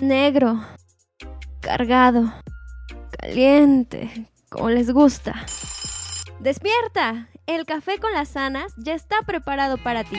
negro, cargado, caliente, como les gusta. Despierta, el café con las sanas ya está preparado para ti.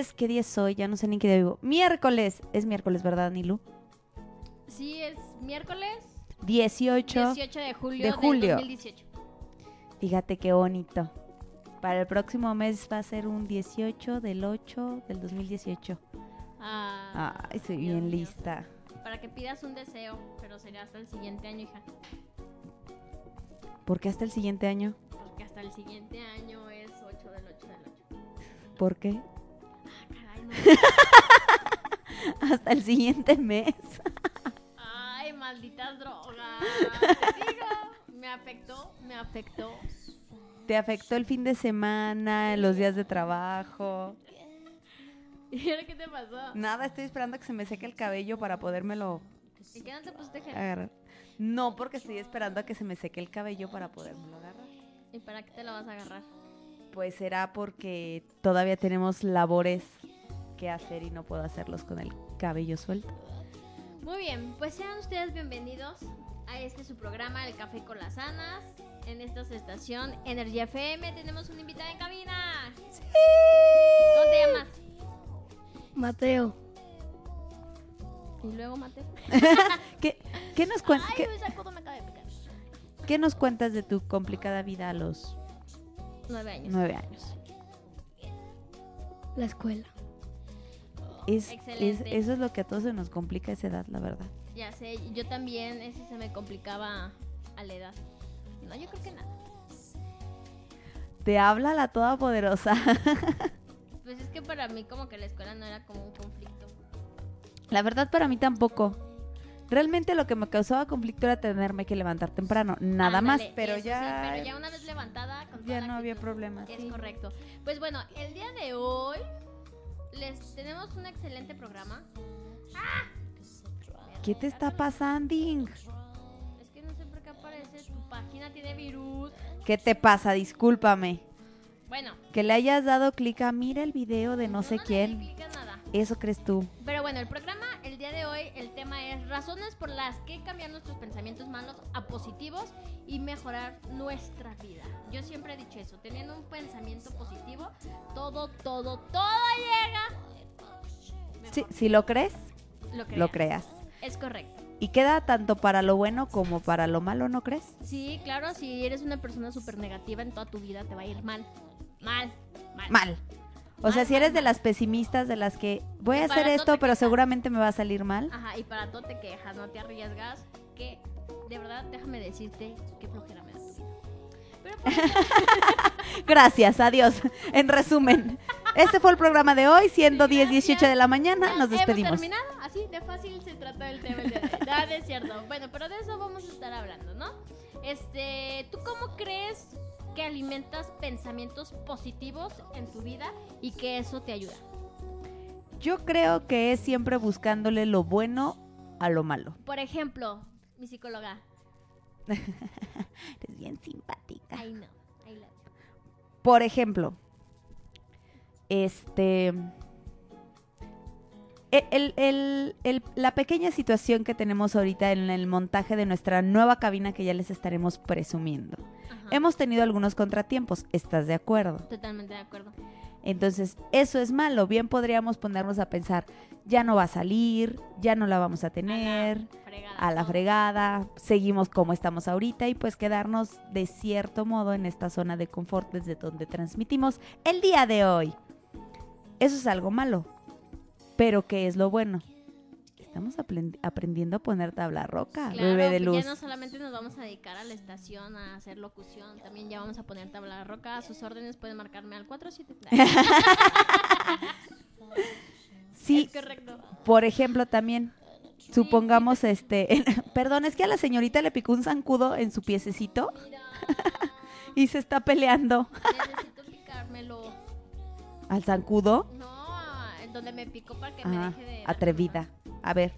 Ya es, ¿qué día es hoy? Ya no sé ni qué día vivo. Miércoles. Es miércoles, ¿verdad, Nilu? Sí, es miércoles 18. 18 de julio, de julio. del 2018. Fíjate qué bonito. Para el próximo mes va a ser un 18 del 8 del 2018. Ah, Ay, soy Dios bien lista. Para que pidas un deseo, pero será hasta el siguiente año, hija. ¿Por qué hasta el siguiente año? Porque hasta el siguiente año es 8 del 8 del 8. ¿Por qué? Hasta el siguiente mes. Ay, malditas drogas. Digo, me afectó, me afectó. ¿Te afectó el fin de semana, los días de trabajo? ¿Y ahora qué te pasó? Nada, estoy esperando a que se me seque el cabello para podérmelo ¿Y qué no te pusiste gel? agarrar. No, porque estoy esperando a que se me seque el cabello para podérmelo agarrar. ¿Y para qué te la vas a agarrar? Pues será porque todavía tenemos labores que hacer y no puedo hacerlos con el cabello suelto. Muy bien, pues sean ustedes bienvenidos a este su programa, El Café con las Anas. En esta estación, Energía FM, tenemos una invitada en cabina. ¿Cómo te llamas? Mateo, Y luego, Mateo. ¿Qué, qué nos, cuen- Ay, qué- me acaba de picar. qué nos cuentas de tu complicada vida a los Nueve años. nueve años? la escuela. Es, eso es lo que a todos se nos complica a esa edad, la verdad. Ya sé, yo también, ese se me complicaba a la edad. No, yo creo que nada. Te habla la todopoderosa. Pues es que para mí como que la escuela no era como un conflicto. La verdad para mí tampoco. Realmente lo que me causaba conflicto era tenerme que levantar temprano, nada más, pero eso sí, ya, pero ya una vez levantada, con ya no había actitud. problema. Es sí. correcto. Pues bueno, el día de hoy les tenemos un excelente programa. ¿Qué te está pasando? Es que no sé por qué aparece, tu página tiene virus. ¿Qué te pasa? Discúlpame. Bueno, Que le hayas dado clic a mira el video de no sé le di quién. a nada. Eso crees tú. Pero bueno, el programa, razones por las que cambiar nuestros pensamientos malos a positivos y mejorar nuestra vida. Yo siempre he dicho eso, teniendo un pensamiento positivo, todo, todo, todo llega. Mejor. si lo crees, lo creas. lo creas. Es correcto. Y queda tanto para lo bueno como para lo malo, ¿no crees? Sí, claro, si eres una persona súper negativa en toda tu vida te va a ir mal. Mal, mal. Mal. O sea, si eres de las pesimistas de las que voy a hacer esto, pero quejas. seguramente me va a salir mal. Ajá, y para todo te quejas, no te arriesgas. Que, de verdad, déjame decirte qué flojera me da tu vida. Pero pues, Gracias, adiós. En resumen, este fue el programa de hoy, siendo Sí, 10, 18 gracias. de la mañana. ya Nos despedimos. Hemos terminado, así de fácil se trata el tema el día de es cierto. Bueno, pero de eso vamos a estar hablando, ¿no? Este, ¿tú cómo crees que alimentas pensamientos positivos en tu vida y que eso te ayuda? Yo creo que es siempre buscándole lo bueno a lo malo. Por ejemplo, mi psicóloga. Eres bien simpática. Love you. Por ejemplo, este. El- el- el- la pequeña situación que tenemos ahorita en el montaje de nuestra nueva cabina que ya les estaremos presumiendo. Ajá. Hemos tenido algunos contratiempos, ¿estás de acuerdo? Totalmente de acuerdo. Entonces, eso es malo. Bien podríamos ponernos a pensar, ya no va a salir, ya no la vamos a tener, Fregada. a la fregada, seguimos como estamos ahorita y pues quedarnos de cierto modo en esta zona de confort desde donde transmitimos el día de hoy. Eso es algo malo. Pero ¿qué es lo bueno? Estamos aprend- aprendiendo a poner tabla roca, Claro, bebé de pues luz. ya no solamente nos vamos a dedicar a la estación a hacer locución, también ya vamos a poner tabla roca. A sus órdenes pueden marcarme al 47. Sí, Es correcto. por ejemplo, también supongamos este, perdón, es que a la señorita le picó un zancudo en su piececito Mira, y se está peleando necesito picármelo. al zancudo. No, donde me picó para que me Ah, deje de. atrevida. A ver.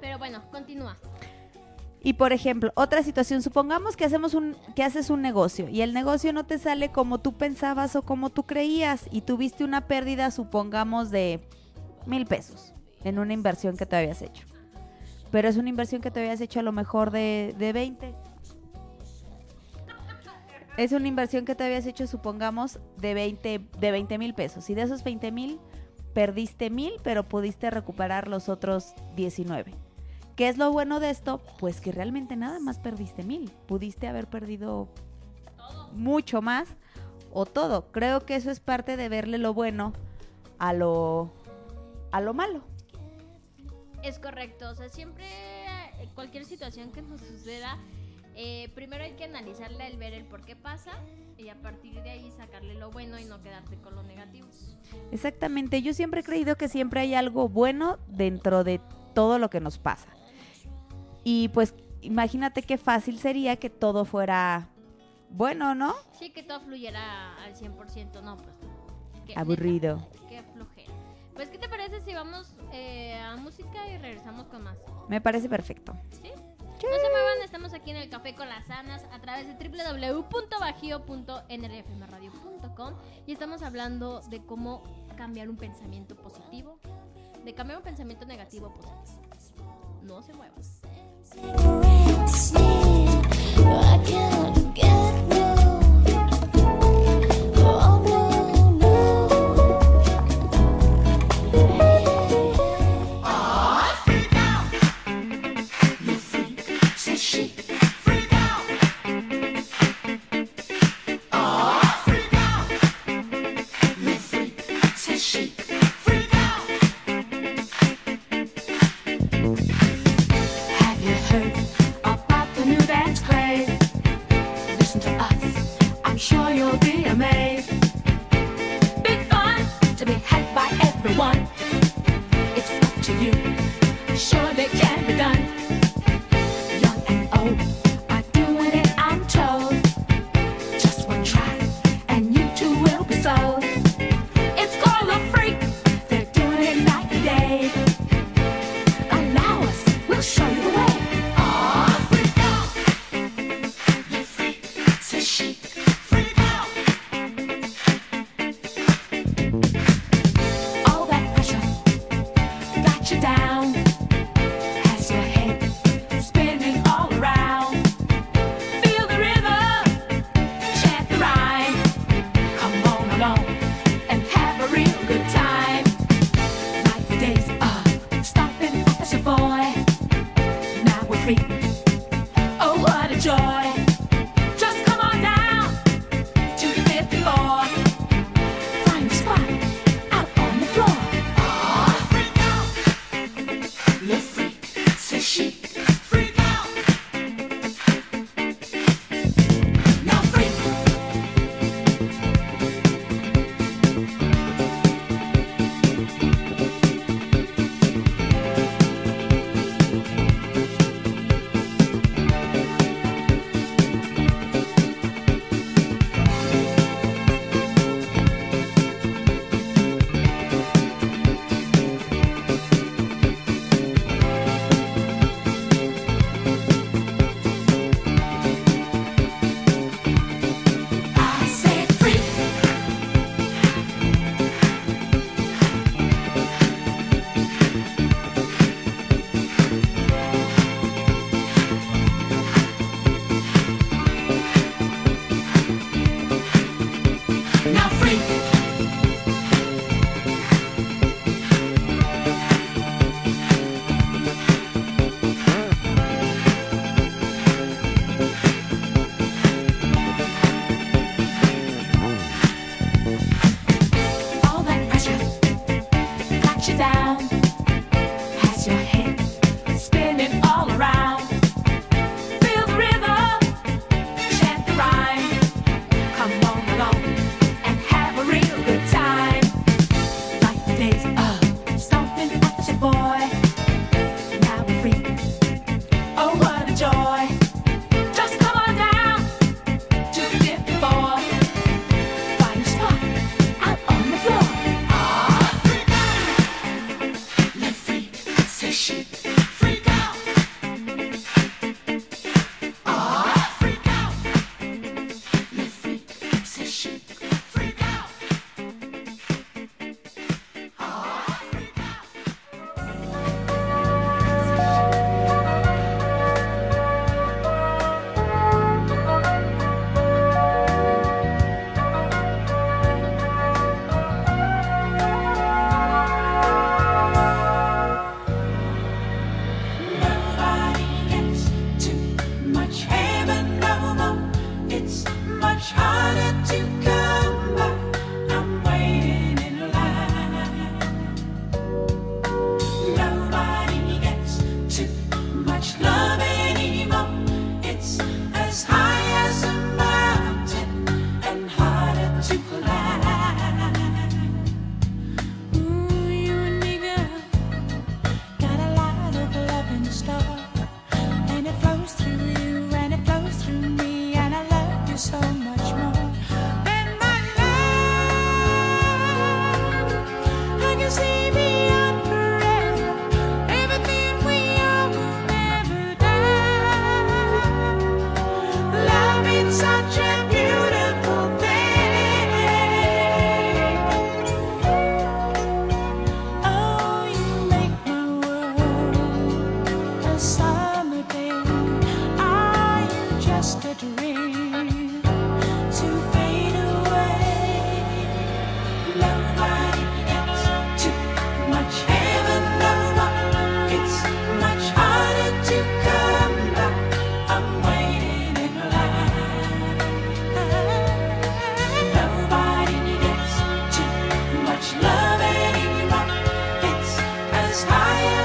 Pero bueno, continúa. Y por ejemplo, otra situación, supongamos que hacemos un que haces un negocio y el negocio no te sale como tú pensabas o como tú creías y tuviste una pérdida, supongamos de mil pesos en una inversión que te habías hecho. Pero es una inversión que te habías hecho a lo mejor de, de 20. Es una inversión que te habías hecho, supongamos, de 20 de 20 mil pesos. Y de esos 20 mil, perdiste mil, pero pudiste recuperar los otros 19. ¿Qué es lo bueno de esto? Pues que realmente nada más perdiste mil. Pudiste haber perdido mucho más o todo. Creo que eso es parte de verle lo bueno a lo, a lo malo. Es correcto, o sea, siempre eh, cualquier situación que nos suceda, eh, primero hay que analizarla, el ver el por qué pasa y a partir de ahí sacarle lo bueno y no quedarte con lo negativo. Exactamente, yo siempre he creído que siempre hay algo bueno dentro de todo lo que nos pasa. Y pues imagínate qué fácil sería que todo fuera bueno, ¿no? Sí, que todo fluyera al 100%, no, pues. Aburrido. Qué flojera. Pues, ¿qué te parece si vamos eh, a música y regresamos con más? Me parece perfecto. ¿Sí? No se estamos aquí en el Café con las Sanas a través de www.bajío.nrfmradio.com y estamos hablando de cómo cambiar un pensamiento positivo, de cambiar un pensamiento negativo a positivo. No se muevan.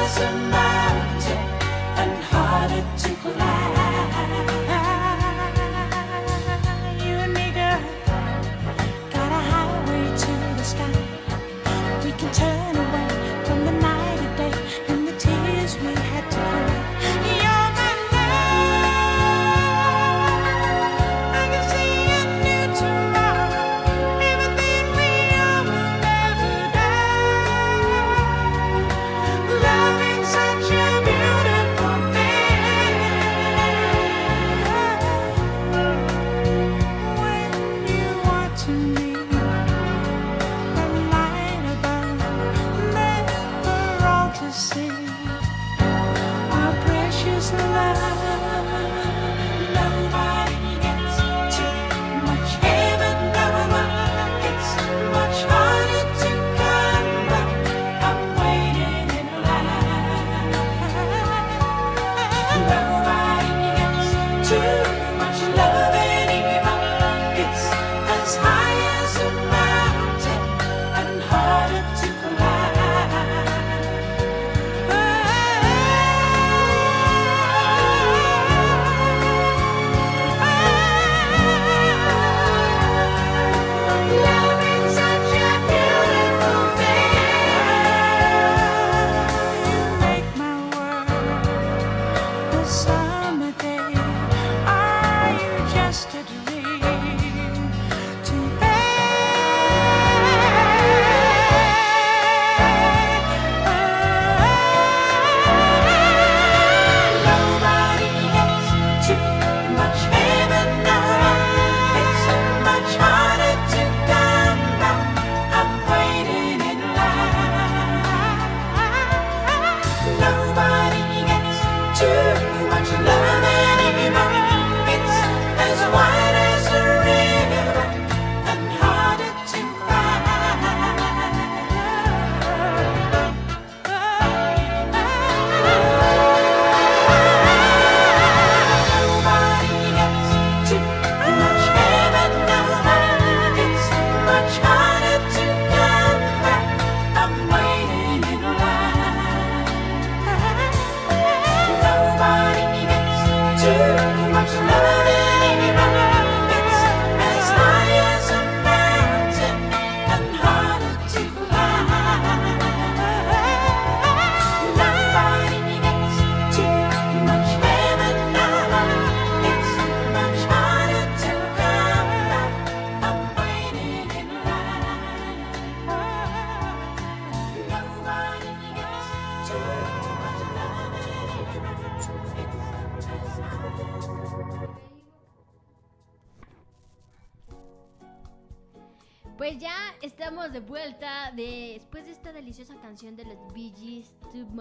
thousand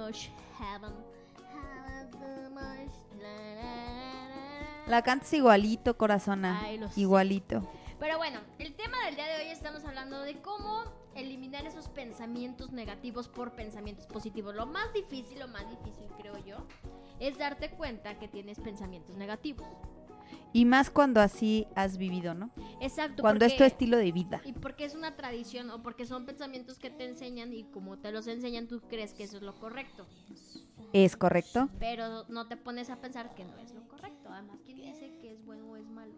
Much Heaven. Much, la, cantas igualito, corazona. Ay, lo sé. Igualito. Pero bueno, el tema del día de hoy estamos hablando de cómo eliminar esos pensamientos negativos por pensamientos positivos. Lo más difícil, lo más difícil creo yo, es darte cuenta que tienes pensamientos negativos. Y más cuando así has vivido, ¿no? Exacto. Cuando es tu porque- estilo de vida. Y porque es una tradición o porque son pensamientos que te enseñan y como te los enseñan tú crees que eso es lo correcto. ¿Es correcto? Pero no te pones a pensar que no es lo correcto. Además, ¿quién dice que es bueno o es malo?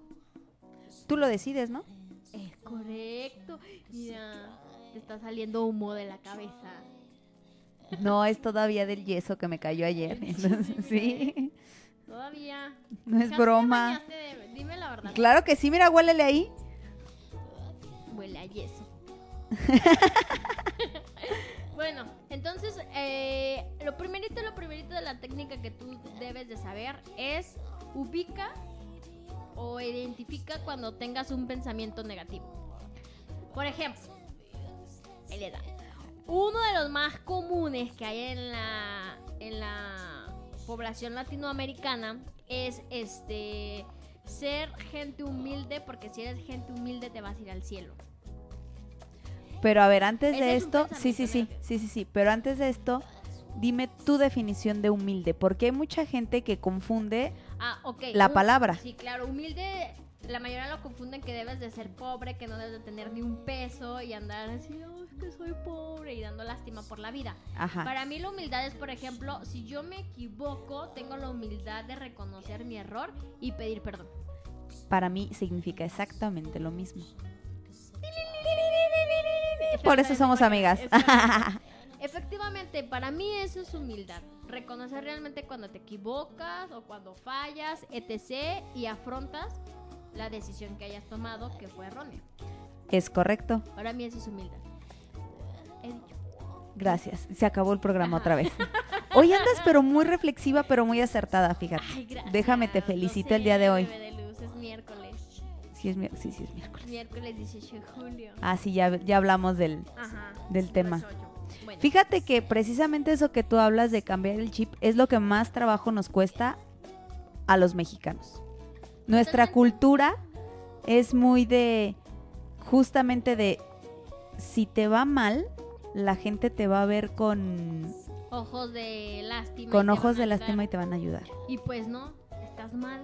Tú lo decides, ¿no? Es correcto. Mira, te está saliendo humo de la cabeza. No, es todavía del yeso que me cayó ayer. Entonces, sí, Todavía. no es broma. de- Dime la verdad. Claro que sí, mira, huélele ahí. Huele a yeso. bueno, entonces, eh, lo primerito, lo primerito de la técnica que tú debes de saber es ubica o identifica cuando tengas un pensamiento negativo. Por ejemplo. Uno de los más comunes que hay en la, en la población latinoamericana es este ser gente humilde, porque si eres gente humilde te vas a ir al cielo. Pero a ver, antes Ese de es esto, sí, sí, sí, sí, sí, sí, pero antes de esto, dime tu definición de humilde, porque hay mucha gente que confunde Ah, la palabra. Sí, claro, humilde, la mayoría lo confunden que debes de ser pobre, que no debes de tener ni un peso y andar así, "Oh, es que soy pobre y dando lástima por la vida. Ajá. Para mí la humildad es, por ejemplo, si yo me equivoco, tengo la humildad de reconocer mi error y pedir perdón. Para mí significa exactamente lo mismo. Por eso somos amigas. Efectivamente, para mí eso es humildad. Reconocer realmente cuando te equivocas o cuando fallas, etc. y afrontas la decisión que hayas tomado que fue errónea. Es correcto. Para mí eso es humildad. He dicho. Gracias. Se acabó el programa otra vez. Hoy andas pero muy reflexiva, pero muy acertada, fíjate. Ay, gracias. Déjame te felicito sé, el día de hoy. de luz, es miércoles. Sí, es mi- sí, sí, es miércoles. Miércoles 18 de julio. Ah, sí, ya, ya hablamos del, Ajá. del tema. Bueno, Fíjate que precisamente eso que tú hablas de cambiar el chip es lo que más trabajo nos cuesta a los mexicanos. Nuestra cultura es muy de, justamente de, si te va mal, la gente te va a ver con, ojos de lástima. con ojos de lástima y te van a ayudar. Y pues no, estás mal.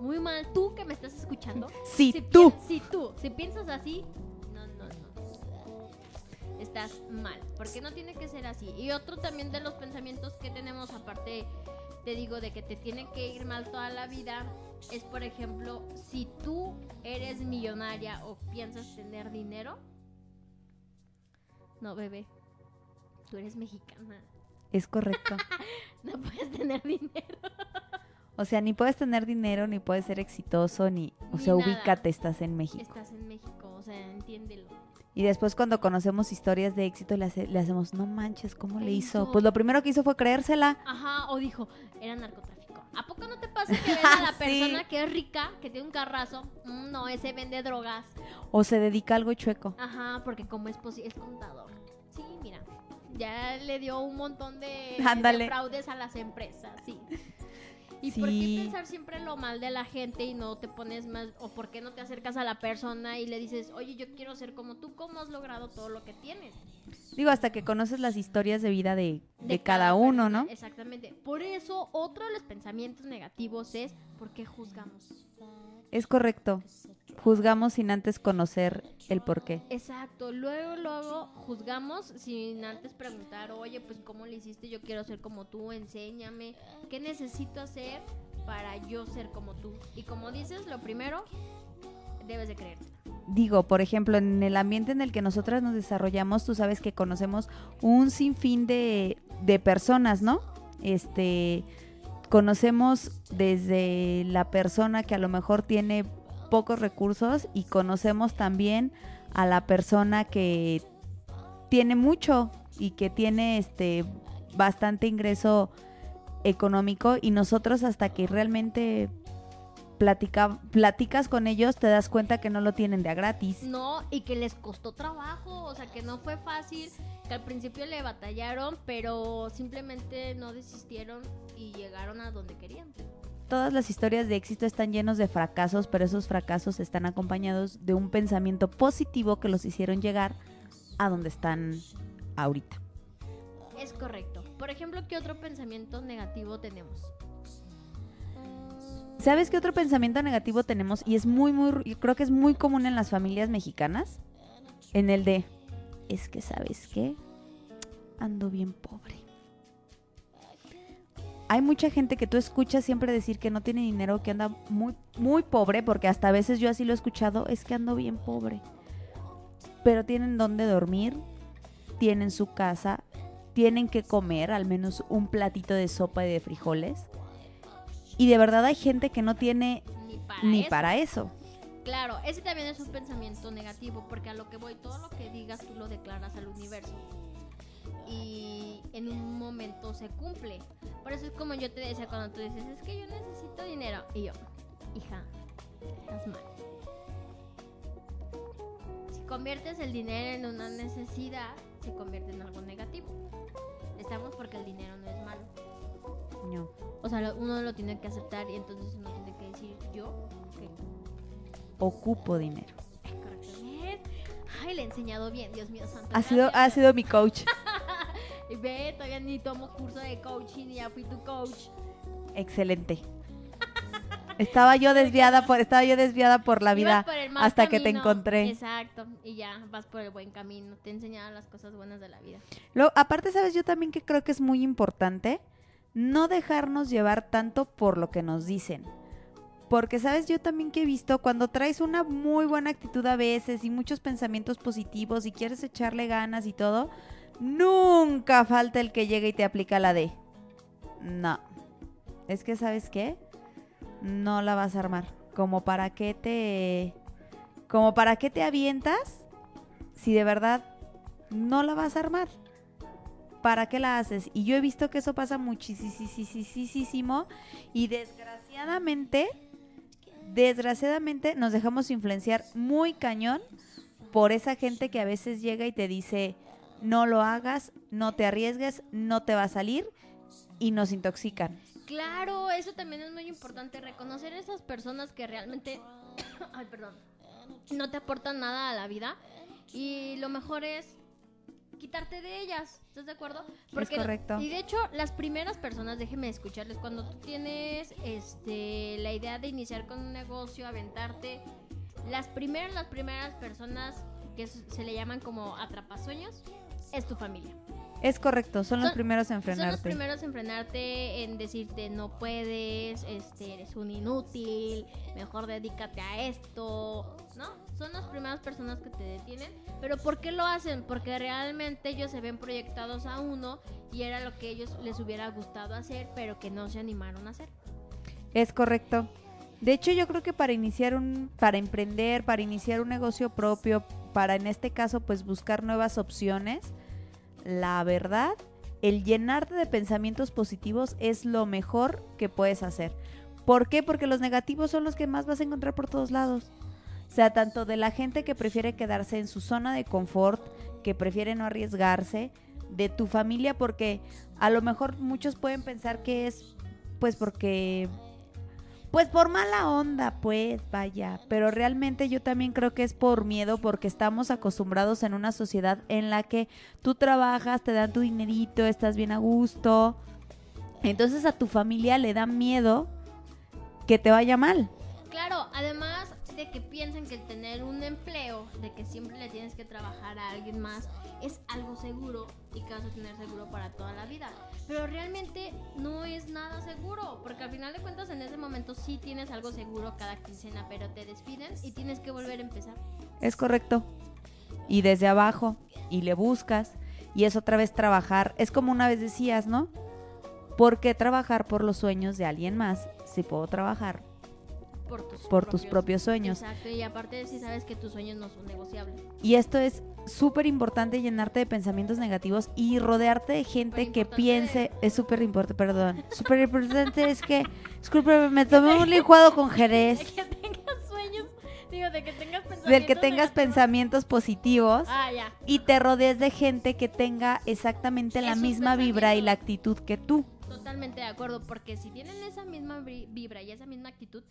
Muy mal. Tú que me estás escuchando. Sí, si tú. Si tú, si piensas así, no, no, no. Estás mal. Porque no tiene que ser así. Y otro también de los pensamientos que tenemos, aparte, te digo, de que te tiene que ir mal toda la vida, es por ejemplo, si tú eres millonaria o piensas tener dinero. No, bebé. Tú eres mexicana. Es correcto. No puedes tener dinero. O sea, ni puedes tener dinero, ni puedes ser exitoso, ni... O Ni sea, nada. ubícate, estás en México. Estás en México, o sea, entiéndelo. Y después cuando conocemos historias de éxito le, hace- le hacemos, no manches, ¿cómo ¿Qué le hizo? hizo? Pues lo primero que hizo fue creérsela. Ajasa, o dijo, era narcotráfico. ¿A poco no te pasa que ves a la Sí. persona que es rica, que tiene un carrazo? Mm, no, ese vende drogas. O se dedica a algo chueco. Ajá, porque como es posible, es contador. Sí, mira, ya le dio un montón de, de fraudes a las empresas, sí. ¿Y por qué Sí. pensar siempre lo mal de la gente y no te pones más, o por qué no te acercas a la persona y le dices, oye, yo quiero ser como tú, ¿cómo has logrado todo lo que tienes? Digo, hasta que conoces las historias de vida de, de cada uno, persona, ¿no? Exactamente. Por eso, otro de los pensamientos negativos es ¿por qué juzgamos? Es correcto. Juzgamos sin antes conocer el por qué. Exacto. Luego, luego juzgamos sin antes preguntar, oye, pues ¿cómo le hiciste? Yo quiero ser como tú, enséñame. ¿Qué necesito hacer para yo ser como tú? Y como dices, lo primero, debes de creerte. Digo, por ejemplo, en el ambiente en el que nosotras nos desarrollamos, tú sabes que conocemos un sinfín de, de personas, ¿no? Este, conocemos desde la persona que a lo mejor tiene pocos recursos y conocemos también a la persona que tiene mucho y que tiene este bastante ingreso económico y nosotros hasta que realmente platica, platicas con ellos, te das cuenta que no lo tienen de a gratis. No, y que les costó trabajo, o sea, que no fue fácil, que al principio le batallaron, pero simplemente no desistieron y llegaron a donde querían. Todas las historias de éxito están llenos de fracasos, pero esos fracasos están acompañados de un pensamiento positivo que los hicieron llegar a donde están ahorita. Es correcto. Por ejemplo, ¿qué otro pensamiento negativo tenemos? ¿Sabes qué otro pensamiento negativo tenemos? Y es muy, muy, creo que es muy común en las familias mexicanas. En el de, es que, ¿sabes qué? Ando bien pobre. Hay mucha gente que tú escuchas siempre decir que no tiene dinero, que anda muy, muy pobre, porque hasta a veces yo así lo he escuchado, es que ando bien pobre. Pero tienen donde dormir, tienen su casa, tienen que comer al menos un platito de sopa y de frijoles. Y de verdad hay gente que no tiene Ni para ni eso. para eso. Claro, ese también es un pensamiento negativo, porque a lo que voy, todo lo que digas tú lo declaras al universo. Y en un momento se cumple. Por eso es como yo te decía cuando tú dices, es que yo necesito dinero. Y yo, hija, estás mal. Si conviertes el dinero en una necesidad, se convierte en algo negativo. Estamos porque el dinero no es malo. No. O sea, lo- uno lo tiene que aceptar y entonces uno tiene que decir, yo. Ocupo dinero. Ay, le he enseñado bien, Dios mío santo. Ha sido, ha sido mi coach. Y Ve, todavía ni tomo curso de coaching y ya fui tu coach. Excelente. Estaba yo desviada por, estaba yo desviada por la vida hasta que te encontré. Exacto. Y ya vas por el buen camino. Te he enseñado las cosas buenas de la vida. Lo, aparte, sabes, yo también que creo que es muy importante no dejarnos llevar tanto por lo que nos dicen. Porque, sabes, yo también que he visto cuando traes una muy buena actitud a veces y muchos pensamientos positivos y quieres echarle ganas y todo, nunca falta el que llega y te aplica la de. No. Es que, ¿sabes qué? No la vas a armar. Como para qué te. Como para qué te avientas si de verdad no la vas a armar. ¿Para qué la haces? Y yo he visto que eso pasa muchísimo y desgraciadamente, desgraciadamente nos dejamos influenciar muy cañón por esa gente que a veces llega y te dice, no lo hagas, no te arriesgues, no te va a salir y nos intoxican. Claro, eso también es muy importante. Reconocer esas personas que realmente. Ay, perdón. No te aportan nada a la vida. Y lo mejor es quitarte de ellas. ¿Estás de acuerdo? correcto. Y de hecho, las primeras personas, déjenme escucharles, cuando tú tienes este la idea de iniciar con un negocio, aventarte, las primeras, las primeras personas que se le llaman como atrapasueños, es tu familia. Es correcto, son, los primeros en Son los frenarte. primeros en frenarte, en decirte no puedes, este, eres un inútil, mejor dedícate a esto, ¿no? Son las primeras personas que te detienen. Pero ¿por qué lo hacen? Porque realmente ellos se ven proyectados a uno y era lo que ellos les hubiera gustado hacer, pero que no se animaron a hacer. Es correcto. De hecho, yo creo que para iniciar un, para emprender, para iniciar un negocio propio, para en este caso, pues buscar nuevas opciones, la verdad, el llenarte de pensamientos positivos es lo mejor que puedes hacer. ¿Por qué? Porque los negativos son los que más vas a encontrar por todos lados. O sea, tanto de la gente que prefiere quedarse en su zona de confort, que prefiere no arriesgarse, de tu familia, porque a lo mejor muchos pueden pensar que es pues porque pues por mala onda, pues vaya, pero realmente yo también creo que es por miedo porque estamos acostumbrados en una sociedad en la que tú trabajas, te dan tu dinerito, estás bien a gusto. Entonces a tu familia le da miedo que te vaya mal. Claro, además de que piensen que tener un empleo, de que siempre le tienes que trabajar a alguien más, es algo seguro y que vas a tener seguro para toda la vida. Pero realmente no es nada seguro, porque al final de cuentas en ese momento sí tienes algo seguro cada quincena, pero te despiden y tienes que volver a empezar. Es correcto. Y desde abajo, y le buscas, y es otra vez trabajar. Es como una vez decías, ¿no? ¿Por qué trabajar por los sueños de alguien más si puedo trabajar Por tus, por tus propios sueños? Exacto, y aparte si sabes que tus sueños no son negociables. Y esto es súper importante, llenarte de pensamientos negativos y rodearte de gente que piense, es súper importante, perdón, súper importante es que Disculpe, me tomé un licuado con De jerez. que tengas sueños, digo, de que tengas pensamientos Del que tengas negativos. pensamientos positivos. Ah, ya. Y te rodees de gente que tenga exactamente la misma vibra y la actitud que tú. Totalmente de acuerdo, porque si tienen esa misma vi- vibra y esa misma actitud,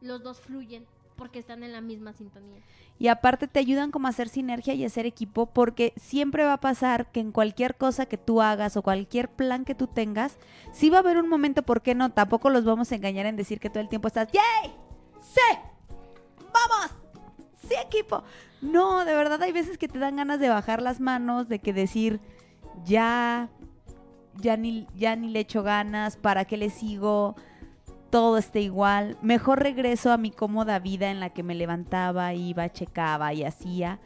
los dos fluyen porque están en la misma sintonía. Y aparte te ayudan como a hacer sinergia y a hacer equipo porque siempre va a pasar que en cualquier cosa que tú hagas o cualquier plan que tú tengas, sí va a haber un momento, ¿por qué no? Tampoco los vamos a engañar en decir que todo el tiempo estás, ¡Yay! ¡Sí! ¡Vamos! ¡Sí, equipo! No, de verdad hay veces que te dan ganas de bajar las manos, de que decir, ya, ya ni, ya ni le echo ganas, ¿para qué le sigo? Todo esté igual. Mejor regreso a mi cómoda vida en la que me levantaba, iba, checaba y hacía.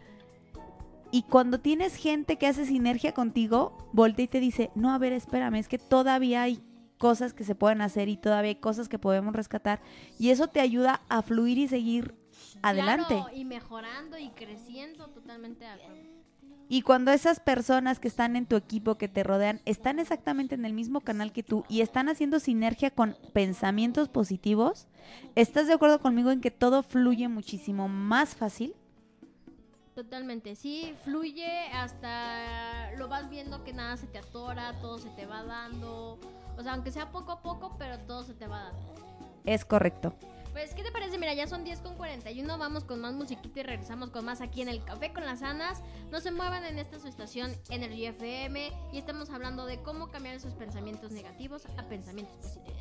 Y cuando tienes gente que hace sinergia contigo, voltea y te dice, no, a ver, espérame, es que todavía hay cosas que se pueden hacer y todavía hay cosas que podemos rescatar. Y eso te ayuda a fluir y seguir adelante. Y mejorando y creciendo, totalmente de. Y cuando esas personas que están en tu equipo, que te rodean, están exactamente en el mismo canal que tú y están haciendo sinergia con pensamientos positivos, ¿estás de acuerdo conmigo en que todo fluye muchísimo más fácil? Totalmente, sí, fluye hasta lo vas viendo que nada se te atora, todo se te va dando. O sea, aunque sea poco a poco, pero todo se te va dando. Es correcto. Pues, ¿qué te parece? Mira, ya son 10 con 41. Vamos con más musiquita y regresamos con más aquí en el Café con las Anas. No se muevan en esta su estación Energy FM y estamos hablando de cómo cambiar esos pensamientos negativos a pensamientos positivos.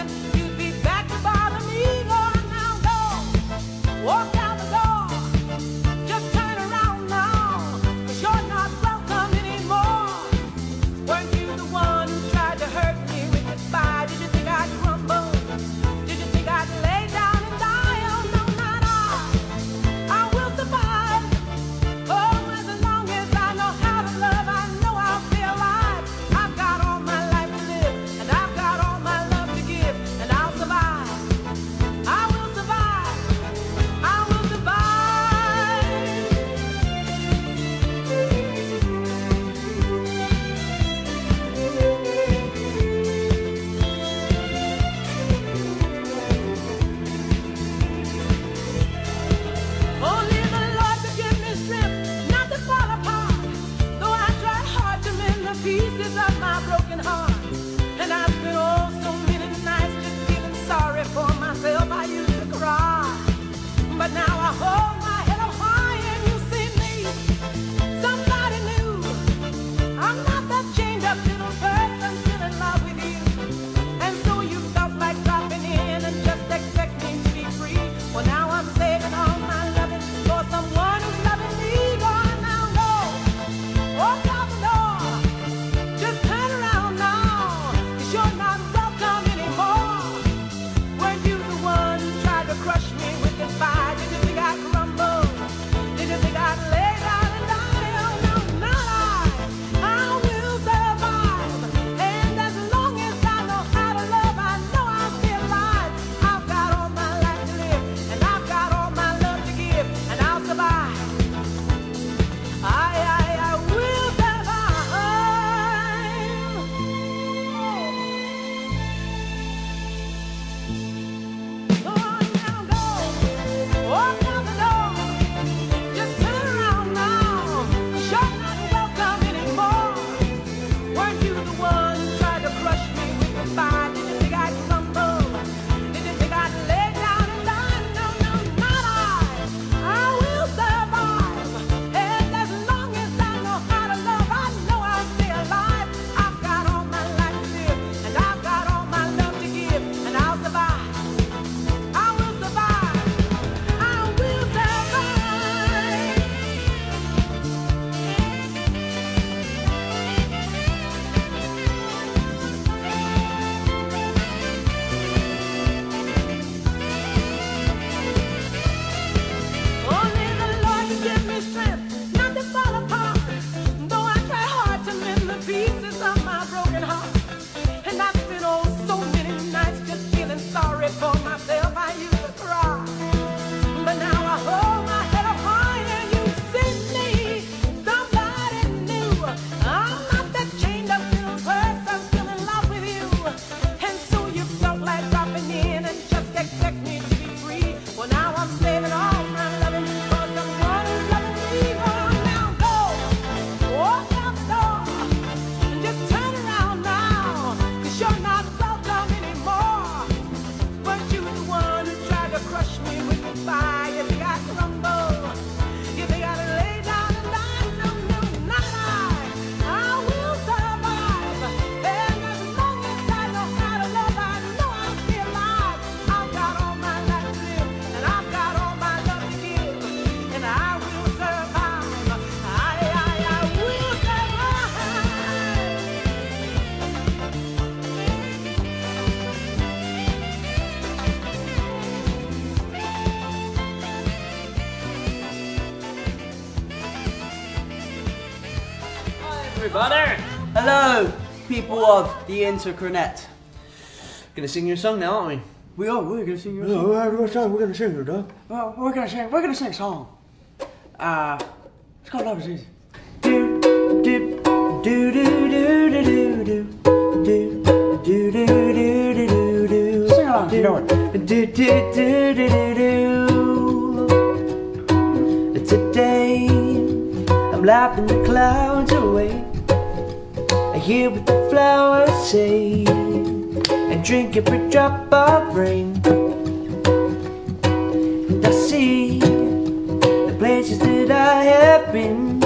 the Intercronet. Gonna sing your song now, aren't we? We are. We're gonna sing your song. Well, we're gonna sing it, dog. Well, we're gonna sing. We're gonna sing a song. Uh, it's called Love Is Easy. Do do do do do do do do do do do do do do do. Sing along, if you know it. Do do do do do do. Today, I'm laughing the clouds away. Hear what the flowers say and drink every drop of rain. And I see the places that I have been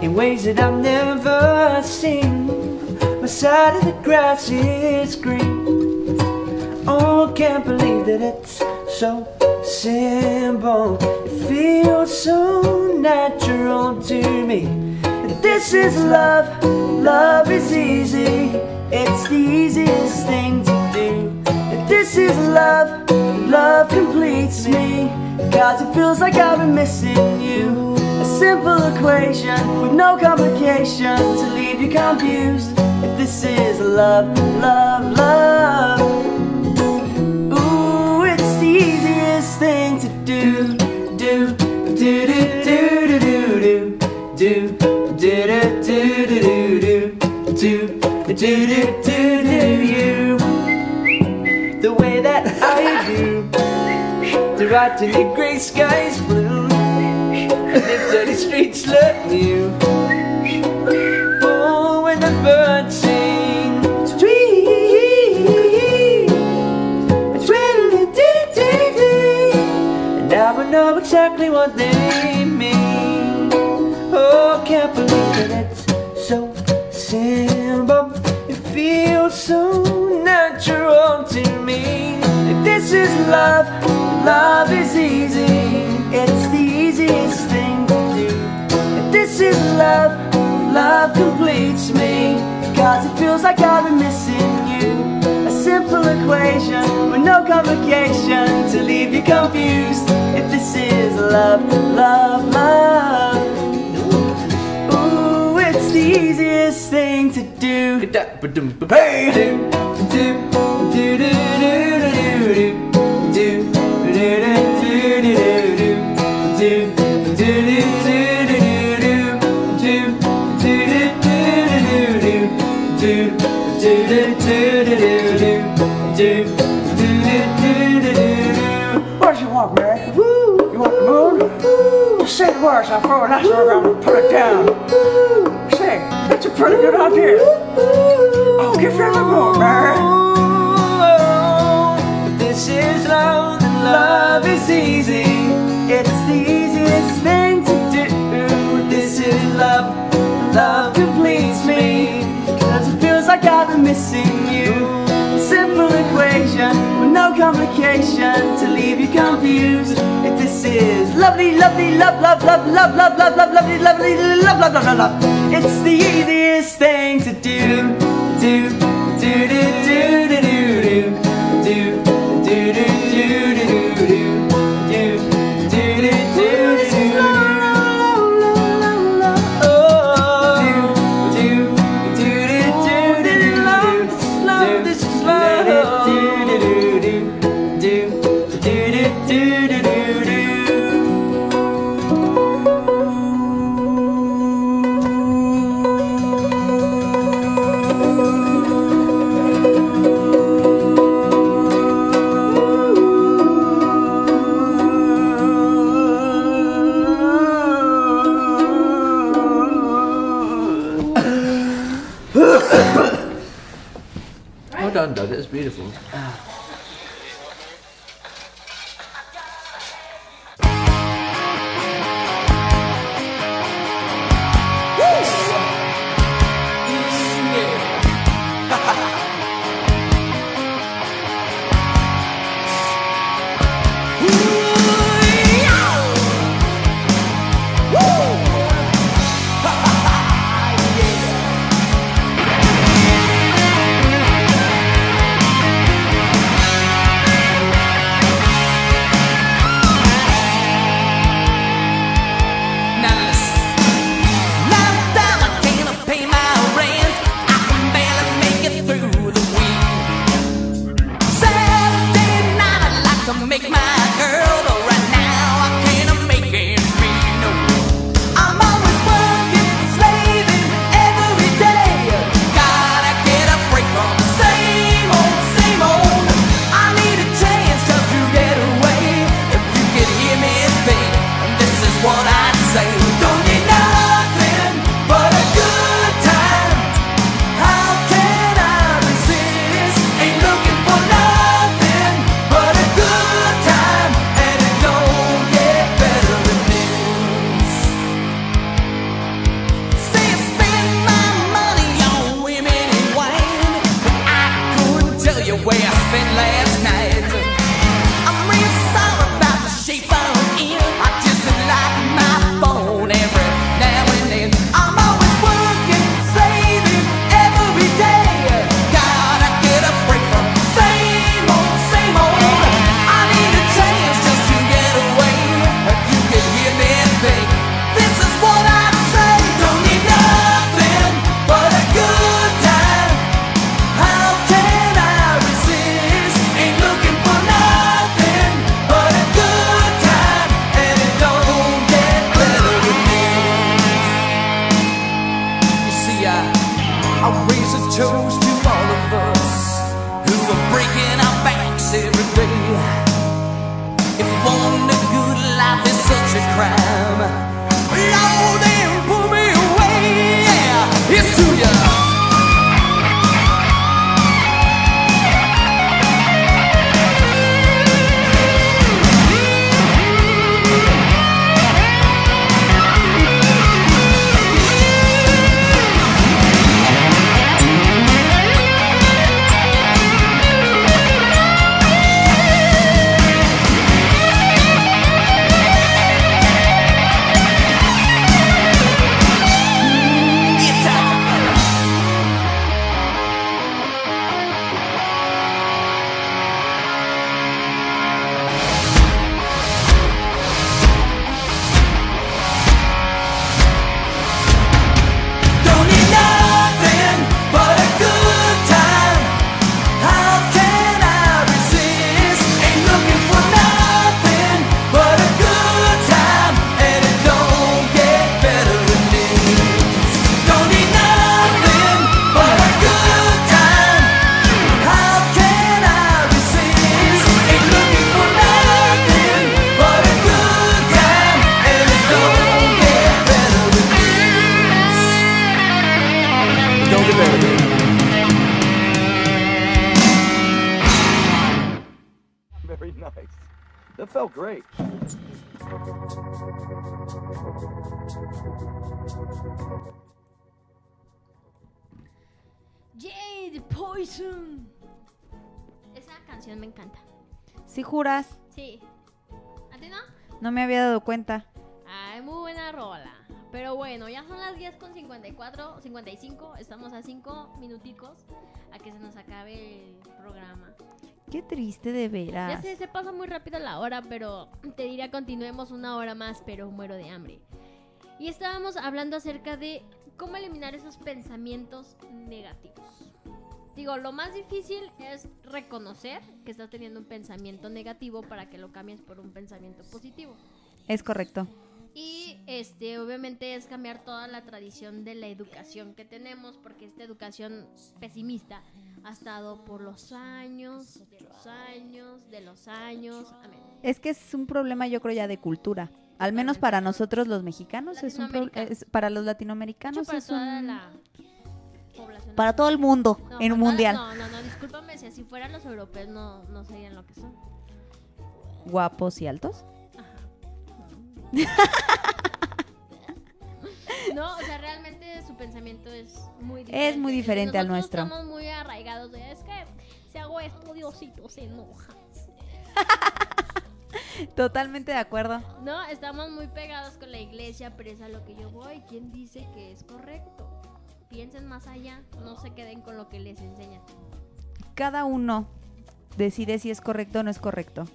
in ways that I've never seen. My side of the grass is green. Oh, can't believe that it's so simple. It feels so natural to me. This is love, love is easy. It's the easiest thing to do. This is love, love completes me. Cause it feels like I've been missing you. A simple equation with no complication to leave you confused. If this is love, love, love. Ooh, it's the easiest thing to do. Do, do, do, do, do, do, do, do, do, do, do, you. The way that I do. Ride to the gray skies blue. And the dirty streets look new. Oh, when the birds sing. It's really dee dee dee. And now I know exactly what they mean. Oh, can't believe that it's so simple. Feels so natural to me. If this is love, love is easy. It's the easiest thing to do. If this is love, love completes me. Cause it feels like I've been missing you. A simple equation with no complication to leave you confused. If this is love, love, love the easiest thing to do. What do you want, Mary? Woo! You want the moon? Say the words, I'll throw a nice around and put it down. Put your pretty good out here. Oh, give her a little more, man. Complication to leave you confused. If this is lovely, lovely, love, love, love, love, love, love, love, lovely, lovely, love, love, love, love, love. It's the easiest thing to do, do, do, do, do, beautiful. 55. Estamos a 5 minuticos a que se nos acabe el programa. Qué triste de Ya veras. sé, se pasa muy rápido la hora, pero te diría continuemos una hora más, pero muero de hambre. Y estábamos hablando acerca de cómo eliminar esos pensamientos negativos. Digo, lo más difícil es reconocer que estás teniendo un pensamiento negativo para que lo cambies por un pensamiento positivo. Es correcto. Y este, obviamente es cambiar toda la tradición de la educación que tenemos, porque esta educación pesimista ha estado por los años, de los años, de los años. Amén. Es que es un problema, yo creo, ya de cultura. Al menos para nosotros los mexicanos es un pro- es- para los latinoamericanos para es toda un la población. para todo el mundo No, en un mundial. No, no, no, discúlpame, si así fueran los europeos no, no serían lo que son. Guapos y altos. No, o sea, realmente su pensamiento es muy diferente. Es muy diferente al nuestro. Estamos muy arraigados de, es que si hago esto, Diosito se enoja. Totalmente de acuerdo. No, estamos muy pegados con la iglesia, pero es a lo que yo voy. ¿Quién dice que es correcto? Piensen más allá, no se queden con lo que les enseñan. Cada uno decide si es correcto o no es correcto.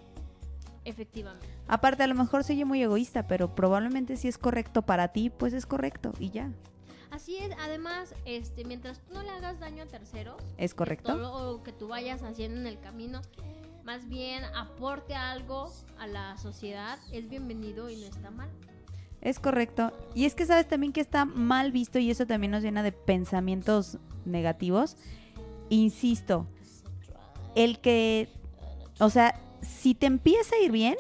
Efectivamente. Aparte, a lo mejor soy yo muy egoísta, pero probablemente si es correcto para ti, pues es correcto y ya. Así es, además, este, mientras tú no le hagas daño a terceros, ¿Es correcto? todo lo que tú vayas haciendo en el camino, más bien aporte algo a la sociedad, es bienvenido y no está mal. Es correcto. Y es que sabes también que está mal visto y eso también nos llena de pensamientos negativos. Insisto, el que, o sea, si te empieza a ir bien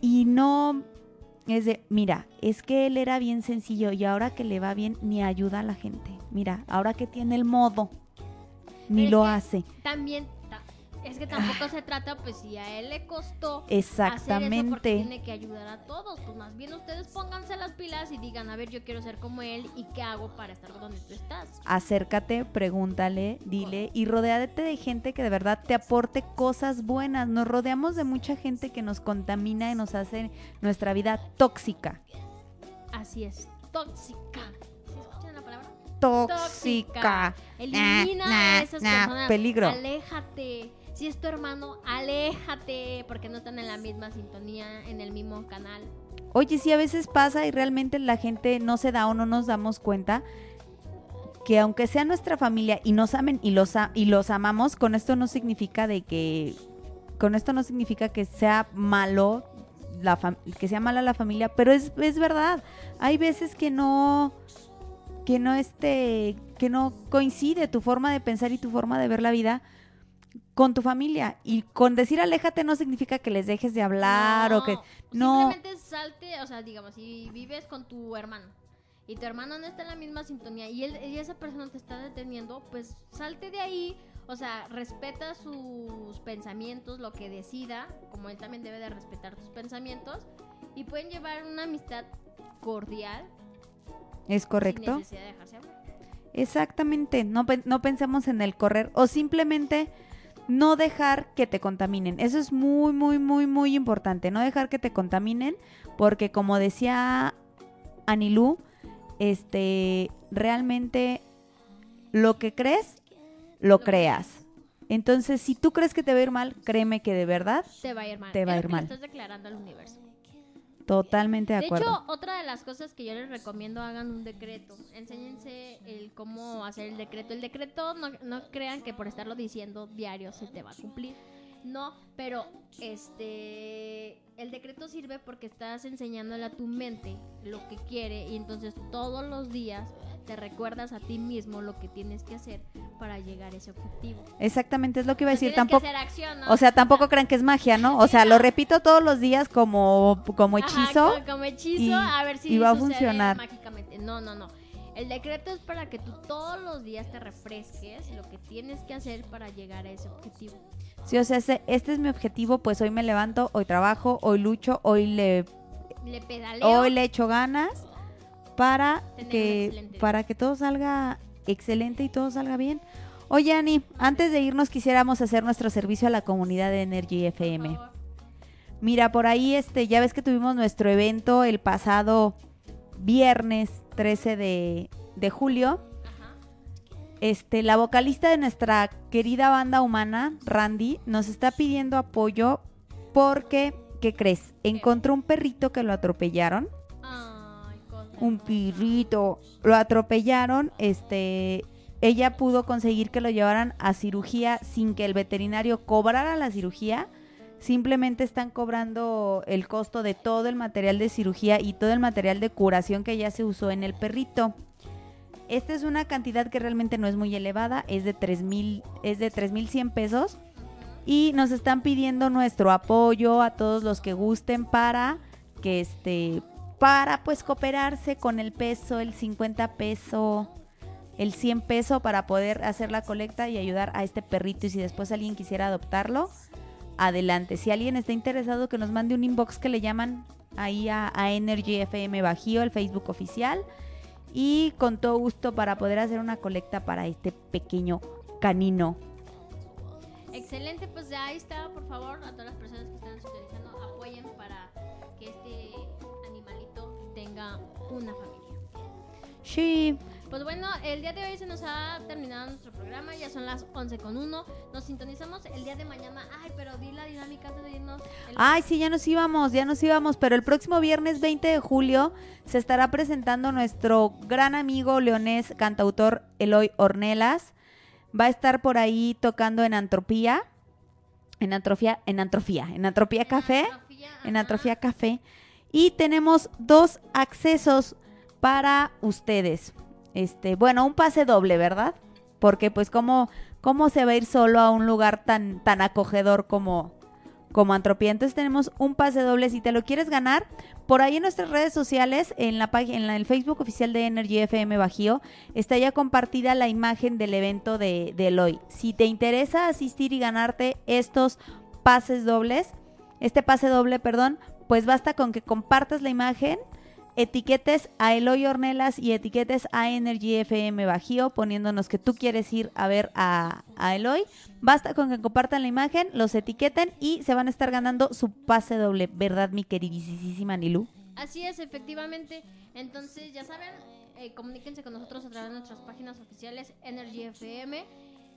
y no es de, mira, es que él era bien sencillo y ahora que le va bien ni ayuda a la gente. Mira, ahora que tiene el modo, ni Pero lo hace. También, ta- es que tampoco se trata, pues si a él le costó hacer eso porque Exactamente. tiene que ayudar a todos, pues más bien ustedes pónganse las pilas y digan, a ver, yo quiero ser como él y qué hago para estar donde tú estás. acércate, pregúntale, dile y rodéate de gente que de verdad te aporte cosas buenas. Nos rodeamos de mucha gente que nos contamina y nos hace nuestra vida tóxica. Así es, tóxica. ¿Sí escuchan la palabra? Tóxica. Elimina Nah, nah, a esas nah, personas. peligro. Aléjate. Si es tu hermano, aléjate. Porque no están en la misma sintonía, en el mismo canal. Oye, sí, a veces pasa y realmente la gente no se da o no nos damos cuenta que aunque sea nuestra familia y nos amen y los, y los amamos, con esto no significa de que, con esto no significa que sea malo, que sea mala la familia, pero es, es verdad. Hay veces que no, que no este, que no coincide tu forma de pensar y tu forma de ver la vida con tu familia. Y con decir aléjate no significa que les dejes de hablar o que no. Simplemente salte, o sea, digamos, si vives con tu hermano y tu hermano no está en la misma sintonía y, él, y esa persona te está deteniendo, pues salte de ahí. O sea, respeta sus pensamientos, lo que decida, como él también debe de respetar tus pensamientos. Y pueden llevar una amistad cordial. Es Sin correcto. necesidad de dejarse hablar. Exactamente, no, no pensemos en el correr o simplemente no dejar que te contaminen. Eso es muy, muy, muy, muy importante. No dejar que te contaminen porque como decía Anilú, este, realmente lo que crees, lo creas. Entonces, si tú crees que te va a ir mal, créeme que de verdad, Te va a ir mal. Te va a ir mal. estás declarando al universo. Totalmente de De acuerdo. hecho, otra de las cosas que yo les recomiendo hagan un decreto. Enséñense el cómo hacer el decreto. El decreto no, no crean que por estarlo diciendo diario se te va a cumplir. No, pero este el decreto sirve porque estás enseñándole a tu mente lo que quiere y entonces todos los días te recuerdas a ti mismo lo que tienes que hacer para llegar a ese objetivo. Exactamente, es lo que iba a decir. Tienes Tampoco, que hacer acción, ¿no? o sea, tampoco crean que es magia, ¿no? O sea, lo repito todos los días como, como hechizo. co- como hechizo, y- a ver si y va a funcionar. mágicamente. No, no, no. El decreto es para que tú todos los días te refresques lo que tienes que hacer para llegar a ese objetivo. Sí, o sea, ese- este es mi objetivo, pues hoy me levanto, hoy trabajo, hoy lucho, hoy le, Le pedaleo. hoy le echo ganas para que, para que todo salga excelente y todo salga bien. Oye, Ani, antes de irnos quisiéramos hacer nuestro servicio a la comunidad de Energy FM. Mira, por ahí, este, ya ves que tuvimos nuestro evento el pasado viernes 13 de, de julio. Ajá. Este, la vocalista de nuestra querida banda humana, Randy, nos está pidiendo apoyo porque, ¿qué crees? Encontró un perrito que lo atropellaron. Un perrito. Lo atropellaron. Este, ella pudo conseguir que lo llevaran a cirugía sin que el veterinario cobrara la cirugía. Simplemente están cobrando el costo de todo el material de cirugía y todo el material de curación que ya se usó en el perrito. Esta es una cantidad que realmente no es muy elevada, es de 3000 es de 3100 pesos y nos están pidiendo nuestro apoyo a todos los que gusten para que este para pues cooperarse con el peso, el 50 peso, el 100 peso para poder hacer la colecta y ayudar a este perrito y si después alguien quisiera adoptarlo, adelante. Si alguien está interesado que nos mande un inbox que le llaman ahí a, a Energy FM Bajío, el Facebook oficial y con todo gusto para poder hacer una colecta para este pequeño canino. Excelente, pues ya ahí está, por favor, a todas las personas que están sintonizando, apoyen para que este tenga una familia. Sí, Pues bueno, el día de hoy se nos ha terminado nuestro programa, ya son las 11 con 1. Nos sintonizamos el día de mañana. Ay, pero di la dinámica antes de irnos. El- Ay, sí, ya nos íbamos, ya nos íbamos, pero el próximo viernes 20 de julio se estará presentando nuestro gran amigo leonés cantautor Eloy Ornelas. Va a estar por ahí tocando en Antropía, en Antrofía, en Antrofía, en Antropía Café, en. Atrofía Café. Y tenemos dos accesos para ustedes. Este, bueno, un pase doble, ¿verdad? Porque pues cómo, cómo se va a ir solo a un lugar tan, tan acogedor como, como Antropía. Entonces tenemos un pase doble. Si te lo quieres ganar, por ahí en nuestras redes sociales, en la página, en el Facebook oficial de Energy FM Bajío, está ya compartida la imagen del evento de, de Eloy. Si te interesa asistir y ganarte estos pases dobles, este pase doble, perdón, pues basta con que compartas la imagen, etiquetes a Eloy Ornelas y etiquetes a Energy FM Bajío poniéndonos que tú quieres ir a ver a, Eloy. Basta con que compartan la imagen, los etiqueten y se van a estar ganando su pase doble, ¿verdad, mi queridísima Nilu? Así es, efectivamente. Entonces, ya saben, eh, comuníquense con nosotros a través de nuestras páginas oficiales Energy FM,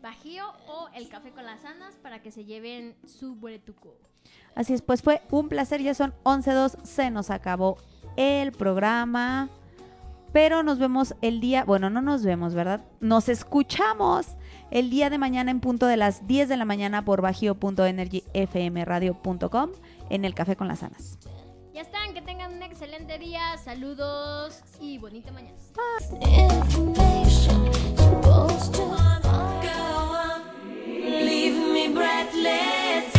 Bajío o el Café con las Andas para que se lleven su boletuco. Así es, pues fue un placer, ya son 11.2, se nos acabó el programa. Pero nos vemos el día, bueno, no nos vemos, ¿verdad? Nos escuchamos el día de mañana en punto de las 10 de la mañana por bajío.energyfmradio.com en el Café con las Anas. Ya están, que tengan un excelente día, saludos y bonita mañana. Bye. me breathless.